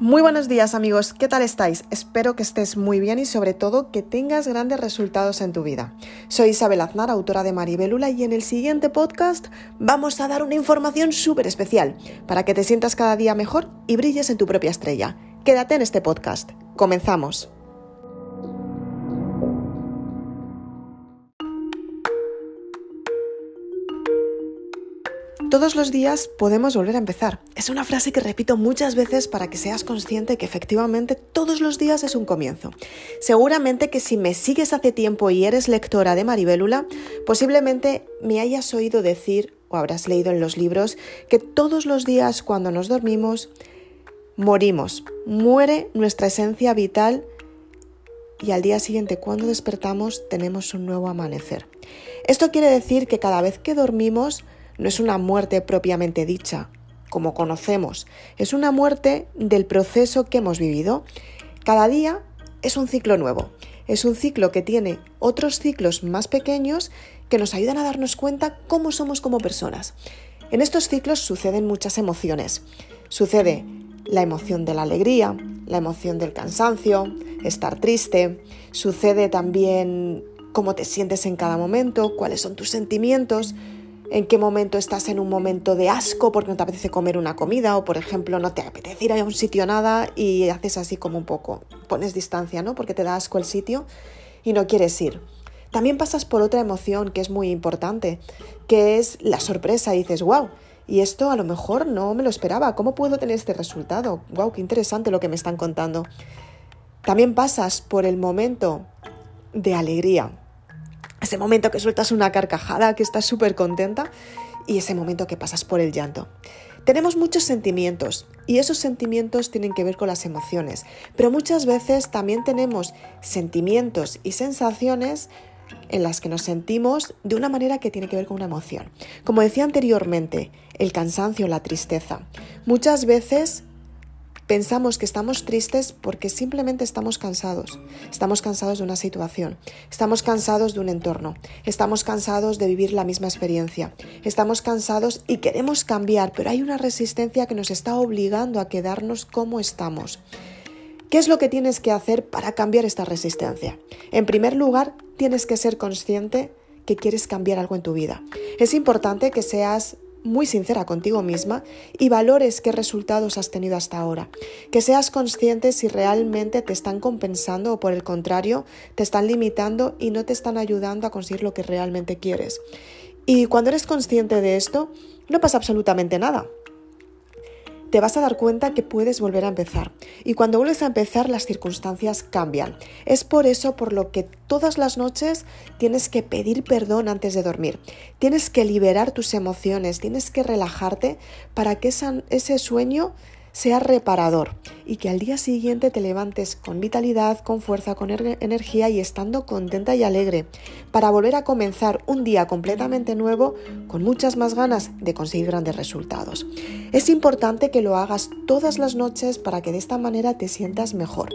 Muy buenos días amigos, ¿qué tal estáis? Espero que estés muy bien y sobre todo que tengas grandes resultados en tu vida. Soy Isabel Aznar, autora de Maribelula y en el siguiente podcast vamos a dar una información súper especial para que te sientas cada día mejor y brilles en tu propia estrella. Quédate en este podcast. Comenzamos. Todos los días podemos volver a empezar. Es una frase que repito muchas veces para que seas consciente que efectivamente todos los días es un comienzo. Seguramente que si me sigues hace tiempo y eres lectora de Maribélula, posiblemente me hayas oído decir o habrás leído en los libros que todos los días cuando nos dormimos morimos, muere nuestra esencia vital y al día siguiente cuando despertamos tenemos un nuevo amanecer. Esto quiere decir que cada vez que dormimos no es una muerte propiamente dicha, como conocemos, es una muerte del proceso que hemos vivido. Cada día es un ciclo nuevo, es un ciclo que tiene otros ciclos más pequeños que nos ayudan a darnos cuenta cómo somos como personas. En estos ciclos suceden muchas emociones. Sucede la emoción de la alegría, la emoción del cansancio, estar triste, sucede también cómo te sientes en cada momento, cuáles son tus sentimientos, en qué momento estás en un momento de asco porque no te apetece comer una comida o por ejemplo no te apetece ir a un sitio nada y haces así como un poco, pones distancia, ¿no? Porque te da asco el sitio y no quieres ir. También pasas por otra emoción que es muy importante, que es la sorpresa. Dices, wow, y esto a lo mejor no me lo esperaba. ¿Cómo puedo tener este resultado? Wow, qué interesante lo que me están contando. También pasas por el momento de alegría, ese momento que sueltas una carcajada, que estás súper contenta y ese momento que pasas por el llanto. Tenemos muchos sentimientos y esos sentimientos tienen que ver con las emociones, pero muchas veces también tenemos sentimientos y sensaciones en las que nos sentimos de una manera que tiene que ver con una emoción. Como decía anteriormente, el cansancio, la tristeza. Muchas veces Pensamos que estamos tristes porque simplemente estamos cansados. Estamos cansados de una situación, estamos cansados de un entorno, estamos cansados de vivir la misma experiencia, estamos cansados y queremos cambiar, pero hay una resistencia que nos está obligando a quedarnos como estamos. ¿Qué es lo que tienes que hacer para cambiar esta resistencia? En primer lugar, tienes que ser consciente que quieres cambiar algo en tu vida. Es importante que seas muy sincera contigo misma y valores qué resultados has tenido hasta ahora. Que seas consciente si realmente te están compensando o por el contrario te están limitando y no te están ayudando a conseguir lo que realmente quieres. Y cuando eres consciente de esto, no pasa absolutamente nada te vas a dar cuenta que puedes volver a empezar. Y cuando vuelves a empezar las circunstancias cambian. Es por eso por lo que todas las noches tienes que pedir perdón antes de dormir. Tienes que liberar tus emociones, tienes que relajarte para que ese sueño sea reparador y que al día siguiente te levantes con vitalidad, con fuerza, con energía y estando contenta y alegre para volver a comenzar un día completamente nuevo con muchas más ganas de conseguir grandes resultados. Es importante que lo hagas todas las noches para que de esta manera te sientas mejor.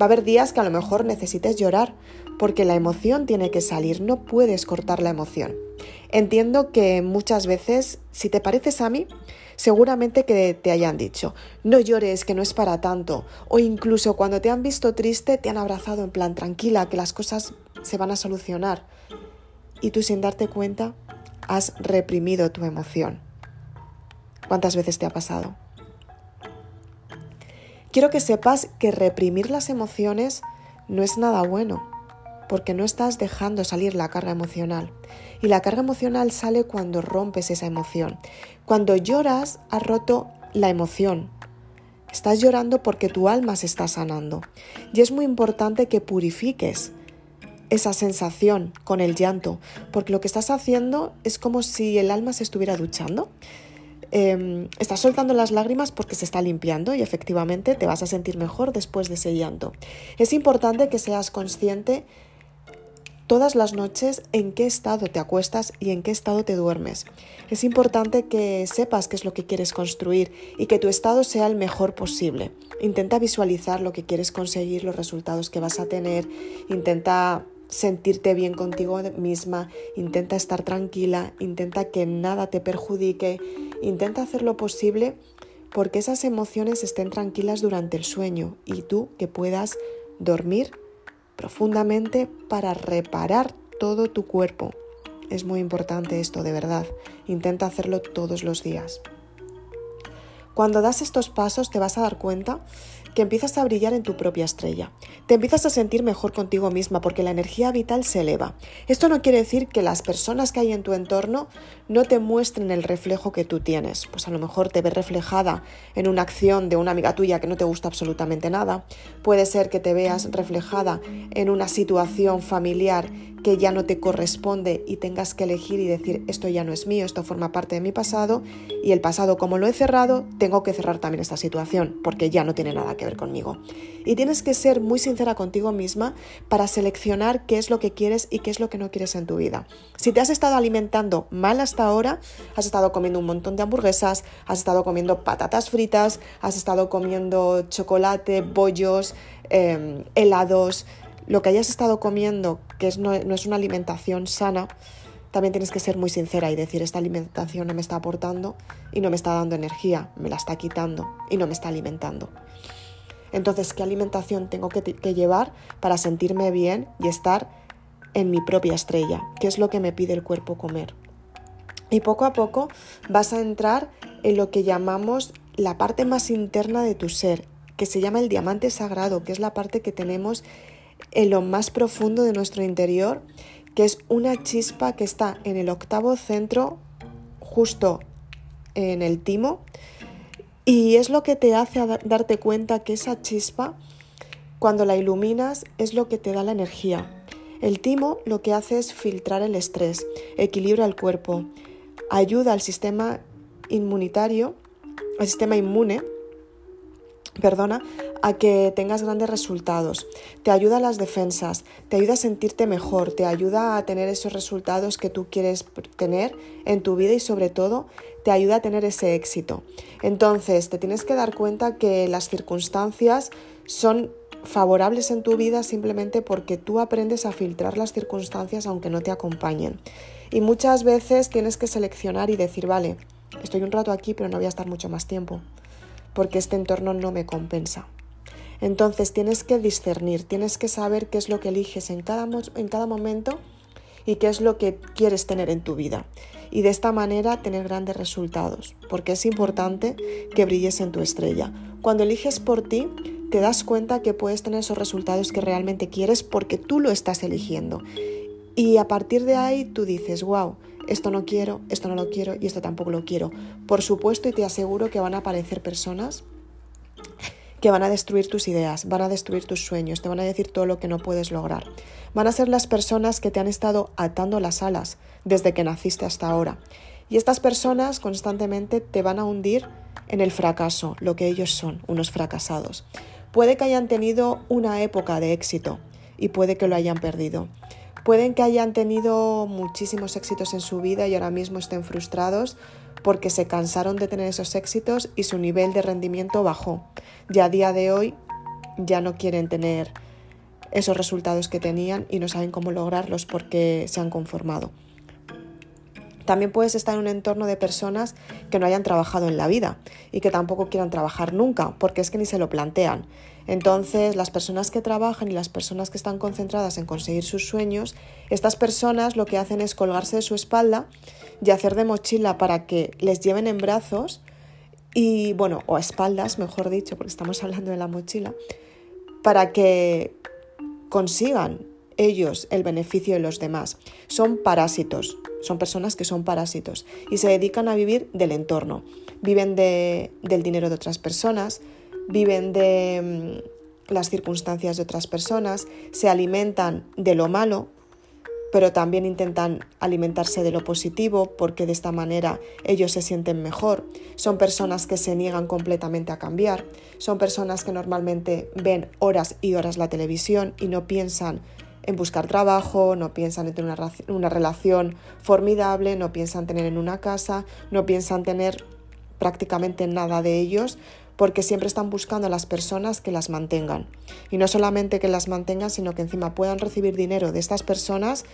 Va a haber días que a lo mejor necesites llorar porque la emoción tiene que salir, no puedes cortar la emoción. Entiendo que muchas veces, si te pareces a mí, seguramente que te hayan dicho, no llores, que no es para tanto, o incluso cuando te han visto triste te han abrazado en plan tranquila, que las cosas se van a solucionar. Y tú sin darte cuenta has reprimido tu emoción. ¿Cuántas veces te ha pasado? Quiero que sepas que reprimir las emociones no es nada bueno, porque no estás dejando salir la carga emocional. Y la carga emocional sale cuando rompes esa emoción. Cuando lloras, has roto la emoción. Estás llorando porque tu alma se está sanando. Y es muy importante que purifiques esa sensación con el llanto, porque lo que estás haciendo es como si el alma se estuviera duchando. Em, estás soltando las lágrimas porque se está limpiando y efectivamente te vas a sentir mejor después de ese llanto. Es importante que seas consciente todas las noches en qué estado te acuestas y en qué estado te duermes. Es importante que sepas qué es lo que quieres construir y que tu estado sea el mejor posible. Intenta visualizar lo que quieres conseguir, los resultados que vas a tener, intenta sentirte bien contigo misma, intenta estar tranquila, intenta que nada te perjudique, intenta hacer lo posible porque esas emociones estén tranquilas durante el sueño y tú que puedas dormir profundamente para reparar todo tu cuerpo. Es muy importante esto, de verdad. Intenta hacerlo todos los días. Cuando das estos pasos te vas a dar cuenta que empiezas a brillar en tu propia estrella. Te empiezas a sentir mejor contigo misma porque la energía vital se eleva. Esto no quiere decir que las personas que hay en tu entorno no te muestren el reflejo que tú tienes. Pues a lo mejor te ves reflejada en una acción de una amiga tuya que no te gusta absolutamente nada. Puede ser que te veas reflejada en una situación familiar que ya no te corresponde y tengas que elegir y decir esto ya no es mío, esto forma parte de mi pasado y el pasado como lo he cerrado, tengo que cerrar también esta situación porque ya no tiene nada que ver conmigo. Y tienes que ser muy sincera contigo misma para seleccionar qué es lo que quieres y qué es lo que no quieres en tu vida. Si te has estado alimentando mal hasta ahora, has estado comiendo un montón de hamburguesas, has estado comiendo patatas fritas, has estado comiendo chocolate, bollos, em, helados, lo que hayas estado comiendo, que no, no es una alimentación sana, también tienes que ser muy sincera y decir, esta alimentación no me está aportando y no me está dando energía, me la está quitando y no me está alimentando. Entonces, ¿qué alimentación tengo que, llevar para sentirme bien y estar en mi propia estrella? ¿Qué es lo que me pide el cuerpo comer? Y poco a poco vas a entrar en lo que llamamos la parte más interna de tu ser, que se llama el diamante sagrado, que es la parte que tenemos en lo más profundo de nuestro interior, que es una chispa que está en el octavo centro, justo en el timo, y es lo que te hace darte cuenta que esa chispa, cuando la iluminas, es lo que te da la energía. El timo lo que hace es filtrar el estrés, equilibra el cuerpo, ayuda al sistema inmunitario, al sistema inmune, perdona, a que tengas grandes resultados. Te ayuda a las defensas, te ayuda a sentirte mejor, te ayuda a tener esos resultados que tú quieres tener en tu vida y sobre todo te ayuda a tener ese éxito. Entonces, te tienes que dar cuenta que las circunstancias son favorables en tu vida simplemente porque tú aprendes a filtrar las circunstancias aunque no te acompañen. Y muchas veces tienes que seleccionar y decir, vale, estoy un rato aquí pero no voy a estar mucho más tiempo porque este entorno no me compensa. Entonces tienes que discernir, tienes que saber qué es lo que eliges en cada, en cada momento y qué es lo que quieres tener en tu vida. Y de esta manera tener grandes resultados, porque es importante que brilles en tu estrella. Cuando eliges por ti, te das cuenta que puedes tener esos resultados que realmente quieres porque tú lo estás eligiendo. Y a partir de ahí tú dices, wow, esto no quiero, esto no lo quiero y esto tampoco lo quiero. Por supuesto, y te aseguro que van a aparecer personas que van a destruir tus ideas, van a destruir tus sueños, te van a decir todo lo que no puedes lograr. Van a ser las personas que te han estado atando las alas desde que naciste hasta ahora. Y estas personas constantemente te van a hundir en el fracaso, lo que ellos son, unos fracasados. Puede que hayan tenido una época de éxito y puede que lo hayan perdido. Pueden que hayan tenido muchísimos éxitos en su vida y ahora mismo estén frustrados porque se cansaron de tener esos éxitos y su nivel de rendimiento bajó. Ya a día de hoy ya no quieren tener esos resultados que tenían y no saben cómo lograrlos porque se han conformado. También puedes estar en un entorno de personas que no hayan trabajado en la vida y que tampoco quieran trabajar nunca, porque es que ni se lo plantean. Entonces, las personas que trabajan y las personas que están concentradas en conseguir sus sueños, estas personas lo que hacen es colgarse de su espalda y hacer de mochila para que les lleven en brazos y, bueno, o a espaldas, mejor dicho, porque estamos hablando de la mochila, para que consigan ellos el beneficio de los demás. Son parásitos, son personas que son parásitos y se dedican a vivir del entorno. Viven de, del dinero de otras personas, viven de mm, las circunstancias de otras personas, se alimentan de lo malo, pero también intentan alimentarse de lo positivo porque de esta manera ellos se sienten mejor. Son personas que se niegan completamente a cambiar, son personas que normalmente ven horas y horas la televisión y no piensan en buscar trabajo, no piensan en tener una, una relación formidable, no piensan tener en una casa, no piensan tener prácticamente nada de ellos porque siempre están buscando a las personas que las mantengan. Y no solamente que las mantengan, sino que encima puedan recibir dinero de estas personas,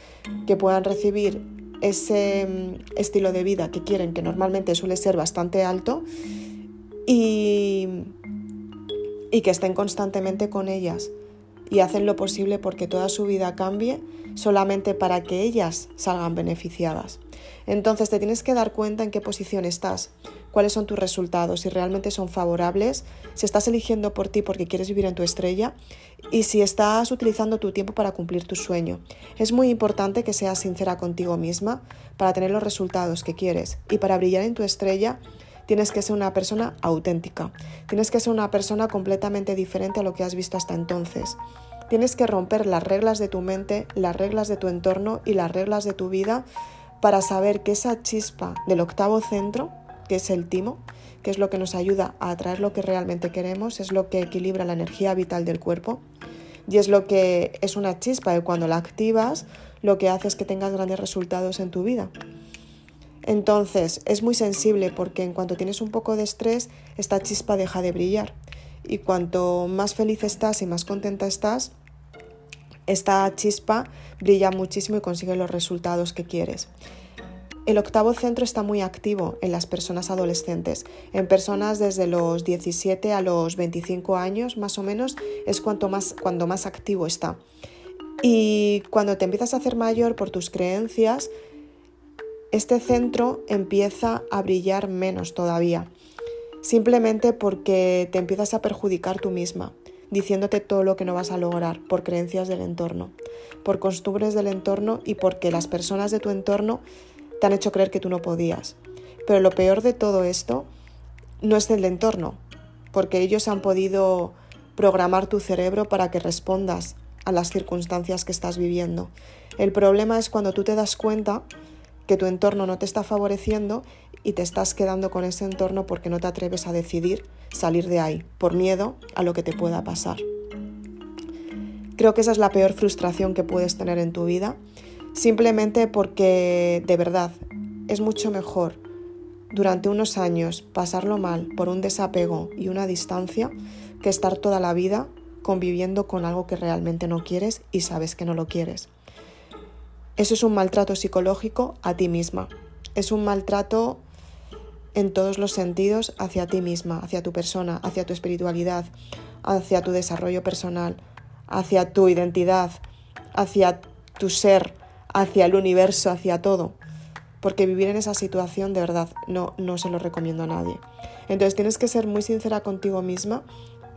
que puedan recibir ese mm, estilo de vida que quieren, que normalmente suele ser bastante alto, y, y que estén constantemente con ellas y hacen lo posible porque toda su vida cambie solamente para que ellas salgan beneficiadas. Entonces te tienes que dar cuenta en qué posición estás, cuáles son tus resultados, si realmente son favorables, si estás eligiendo por ti porque quieres vivir en tu estrella y si estás utilizando tu tiempo para cumplir tu sueño. Es muy importante que seas sincera contigo misma para tener los resultados que quieres y para brillar en tu estrella tienes que ser una persona auténtica, tienes que ser una persona completamente diferente a lo que has visto hasta entonces. Tienes que romper las reglas de tu mente, las reglas de tu entorno y las reglas de tu vida para saber que esa chispa del octavo centro, que es el timo, que es lo que nos ayuda a atraer lo que realmente queremos, es lo que equilibra la energía vital del cuerpo y es lo que es una chispa y cuando la activas lo que hace es que tengas grandes resultados en tu vida. Entonces es muy sensible porque en cuanto tienes un poco de estrés, esta chispa deja de brillar. Y cuanto más feliz estás y más contenta estás, esta chispa brilla muchísimo y consigue los resultados que quieres. El octavo centro está muy activo en las personas adolescentes. En personas desde los 17 a los 25 años, más o menos, es cuanto más, cuando más activo está. Y cuando te empiezas a hacer mayor por tus creencias, este centro empieza a brillar menos todavía, simplemente porque te empiezas a perjudicar tú misma, diciéndote todo lo que no vas a lograr por creencias del entorno, por costumbres del entorno y porque las personas de tu entorno te han hecho creer que tú no podías. Pero lo peor de todo esto no es el entorno, porque ellos han podido programar tu cerebro para que respondas a las circunstancias que estás viviendo. El problema es cuando tú te das cuenta que tu entorno no te está favoreciendo y te estás quedando con ese entorno porque no te atreves a decidir salir de ahí, por miedo a lo que te pueda pasar. Creo que esa es la peor frustración que puedes tener en tu vida, simplemente porque de verdad es mucho mejor durante unos años pasarlo mal por un desapego y una distancia que estar toda la vida conviviendo con algo que realmente no quieres y sabes que no lo quieres. Eso es un maltrato psicológico a ti misma. Es un maltrato en todos los sentidos hacia ti misma, hacia tu persona, hacia tu espiritualidad, hacia tu desarrollo personal, hacia tu identidad, hacia tu ser, hacia el universo, hacia todo. Porque vivir en esa situación de verdad no, no se lo recomiendo a nadie. Entonces tienes que ser muy sincera contigo misma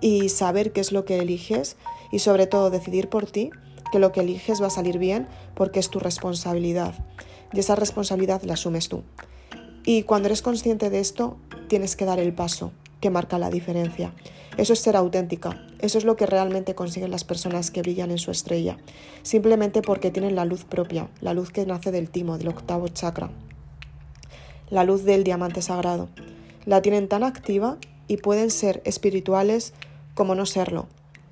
y saber qué es lo que eliges y sobre todo decidir por ti que lo que eliges va a salir bien porque es tu responsabilidad y esa responsabilidad la asumes tú. Y cuando eres consciente de esto, tienes que dar el paso que marca la diferencia. Eso es ser auténtica, eso es lo que realmente consiguen las personas que brillan en su estrella, simplemente porque tienen la luz propia, la luz que nace del timo, del octavo chakra, la luz del diamante sagrado. La tienen tan activa y pueden ser espirituales como no serlo.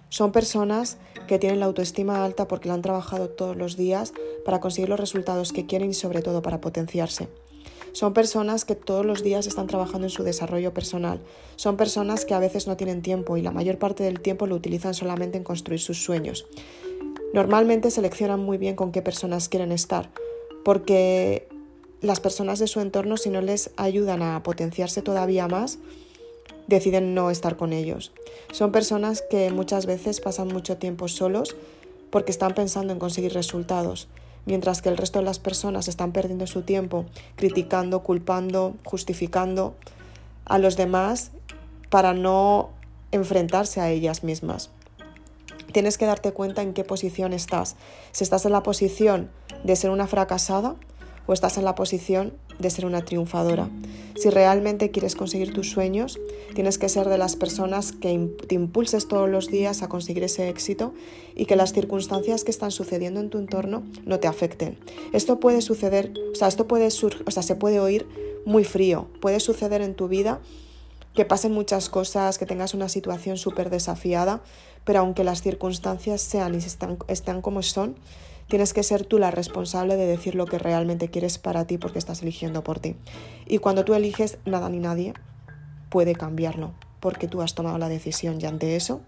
Son personas que tienen la autoestima alta porque la han trabajado todos los días para conseguir los resultados que quieren y sobre todo para potenciarse. Son personas que todos los días están trabajando en su desarrollo personal. Son personas que a veces no tienen tiempo y la mayor parte del tiempo lo utilizan solamente en construir sus sueños. Normalmente seleccionan muy bien con qué personas quieren estar, porque las personas de su entorno si no les ayudan a potenciarse todavía más, deciden no estar con ellos. Son personas que muchas veces pasan mucho tiempo solos porque están pensando en conseguir resultados, mientras que el resto de las personas están perdiendo su tiempo criticando, culpando, justificando a los demás para no enfrentarse a ellas mismas. Tienes que darte cuenta en qué posición estás. Si estás en la posición de ser una fracasada o estás en la posición de ser una triunfadora. Si realmente quieres conseguir tus sueños, tienes que ser de las personas que te impulses todos los días a conseguir ese éxito y que las circunstancias que están sucediendo en tu entorno no te afecten. Esto puede suceder, o sea, esto puede o sea, se puede oír muy frío, puede suceder en tu vida que pasen muchas cosas, que tengas una situación súper desafiada, pero aunque las circunstancias sean y están, están como son, Tienes que ser tú la responsable de decir lo que realmente quieres para ti porque estás eligiendo por ti. Y cuando tú eliges, nada ni nadie puede cambiarlo porque tú has tomado la decisión y ante eso,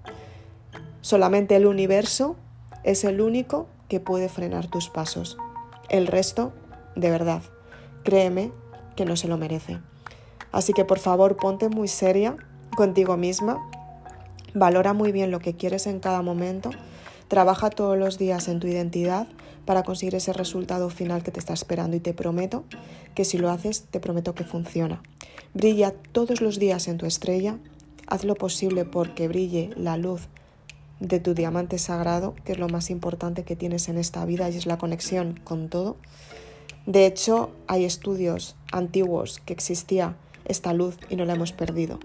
solamente el universo es el único que puede frenar tus pasos. El resto, de verdad, créeme que no se lo merece. Así que por favor ponte muy seria contigo misma, valora muy bien lo que quieres en cada momento, trabaja todos los días en tu identidad para conseguir ese resultado final que te está esperando y te prometo que si lo haces, te prometo que funciona. Brilla todos los días en tu estrella, haz lo posible porque brille la luz de tu diamante sagrado, que es lo más importante que tienes en esta vida y es la conexión con todo. De hecho, hay estudios antiguos que existía esta luz y no la hemos perdido.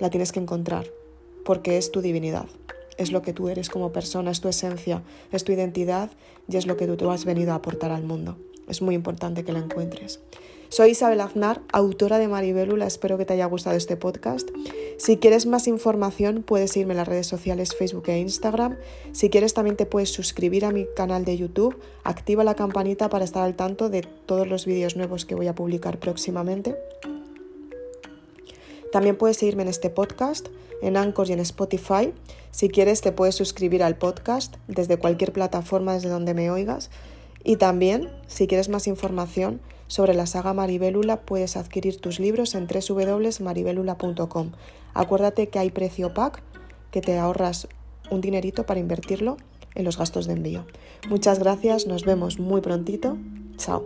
La tienes que encontrar porque es tu divinidad, es lo que tú eres como persona, es tu esencia, es tu identidad y es lo que tú has venido a aportar al mundo. Es muy importante que la encuentres. Soy Isabel Aznar, autora de Maribélula. Espero que te haya gustado este podcast. Si quieres más información, puedes irme a las redes sociales Facebook e Instagram. Si quieres, también te puedes suscribir a mi canal de YouTube. Activa la campanita para estar al tanto de todos los vídeos nuevos que voy a publicar próximamente. También puedes seguirme en este podcast, en Anchor y en Spotify. Si quieres, te puedes suscribir al podcast desde cualquier plataforma desde donde me oigas. Y también, si quieres más información, sobre la saga Maribélula puedes adquirir tus libros en www.maribelula.com. Acuérdate que hay precio pack, que te ahorras un dinerito para invertirlo en los gastos de envío. Muchas gracias, nos vemos muy prontito. Chao.